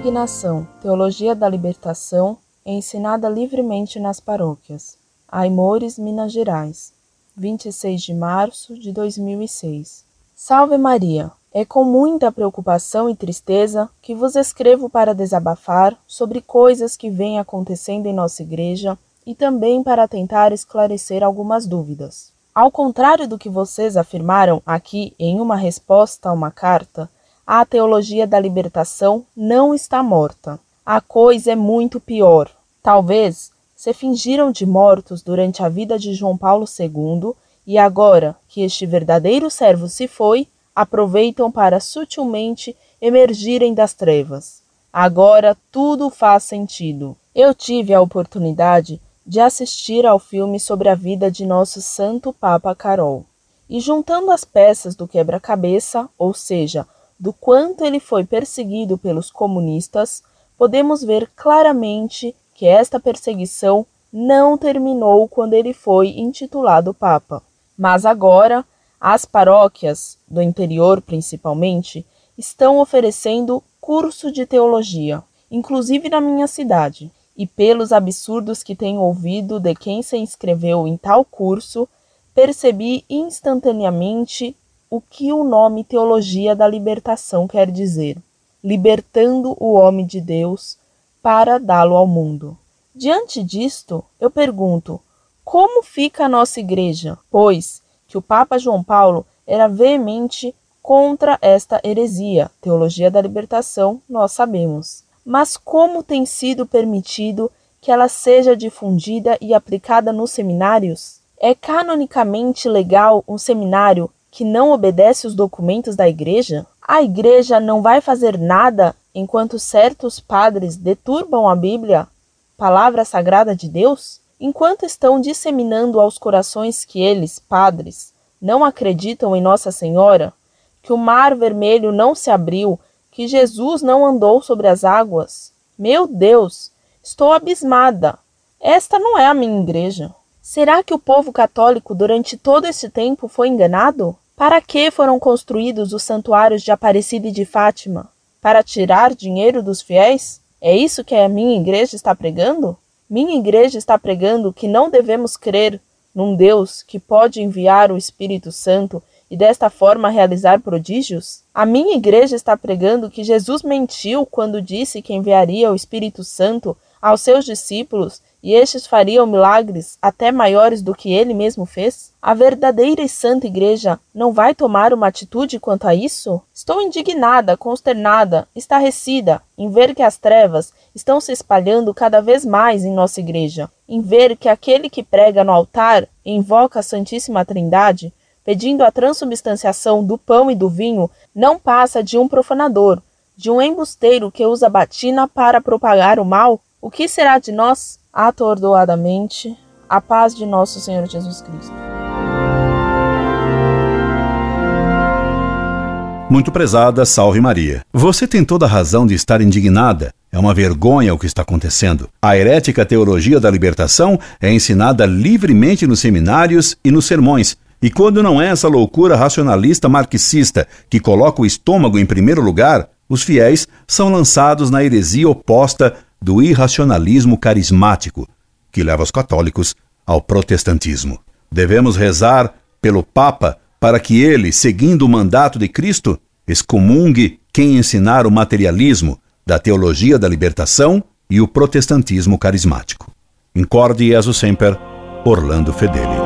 Denominação: Teologia da Libertação, ensinada livremente nas paróquias. Aimores, Minas Gerais, 26 de março de 2006. Salve Maria! É com muita preocupação e tristeza que vos escrevo para desabafar sobre coisas que vêm acontecendo em nossa igreja e também para tentar esclarecer algumas dúvidas. Ao contrário do que vocês afirmaram aqui em uma resposta a uma carta, a teologia da libertação não está morta. A coisa é muito pior. Talvez se fingiram de mortos durante a vida de João Paulo II e agora que este verdadeiro servo se foi, aproveitam para sutilmente emergirem das trevas. Agora tudo faz sentido. Eu tive a oportunidade de assistir ao filme sobre a vida de nosso Santo Papa Carol. E juntando as peças do quebra-cabeça, ou seja, do quanto ele foi perseguido pelos comunistas, podemos ver claramente que esta perseguição não terminou quando ele foi intitulado Papa. Mas agora, as paróquias, do interior principalmente, estão oferecendo curso de teologia, inclusive na minha cidade. E pelos absurdos que tenho ouvido de quem se inscreveu em tal curso, percebi instantaneamente o que o nome Teologia da Libertação quer dizer: libertando o homem de Deus para dá-lo ao mundo. Diante disto, eu pergunto: como fica a nossa igreja? Pois que o Papa João Paulo era veemente contra esta heresia, teologia da libertação, nós sabemos. Mas como tem sido permitido que ela seja difundida e aplicada nos seminários? É canonicamente legal um seminário que não obedece os documentos da Igreja? A Igreja não vai fazer nada enquanto certos padres deturbam a Bíblia, palavra sagrada de Deus? Enquanto estão disseminando aos corações que eles, padres, não acreditam em Nossa Senhora, que o mar vermelho não se abriu, que Jesus não andou sobre as águas? Meu Deus, estou abismada. Esta não é a minha igreja. Será que o povo católico durante todo esse tempo foi enganado? Para que foram construídos os santuários de Aparecida e de Fátima? Para tirar dinheiro dos fiéis? É isso que a minha igreja está pregando? Minha igreja está pregando que não devemos crer num Deus que pode enviar o Espírito Santo e desta forma realizar prodígios? A minha igreja está pregando que Jesus mentiu quando disse que enviaria o Espírito Santo aos seus discípulos e estes fariam milagres até maiores do que ele mesmo fez? A verdadeira e santa igreja não vai tomar uma atitude quanto a isso? Estou indignada, consternada, estarrecida em ver que as trevas estão se espalhando cada vez mais em nossa igreja, em ver que aquele que prega no altar e invoca a Santíssima Trindade, pedindo a transubstanciação do pão e do vinho, não passa de um profanador, de um embusteiro que usa batina para propagar o mal? O que será de nós? Atordoadamente, a paz de nosso Senhor Jesus Cristo. Muito prezada, salve Maria. Você tem toda a razão de estar indignada. É uma vergonha o que está acontecendo. A herética teologia da libertação é ensinada livremente nos seminários e nos sermões. E quando não é essa loucura racionalista marxista que coloca o estômago em primeiro lugar, os fiéis são lançados na heresia oposta do irracionalismo carismático, que leva os católicos ao protestantismo. Devemos rezar pelo Papa para que ele, seguindo o mandato de Cristo, excomungue quem ensinar o materialismo da teologia da libertação e o protestantismo carismático. Incorde Jesus Semper, Orlando Fedeli.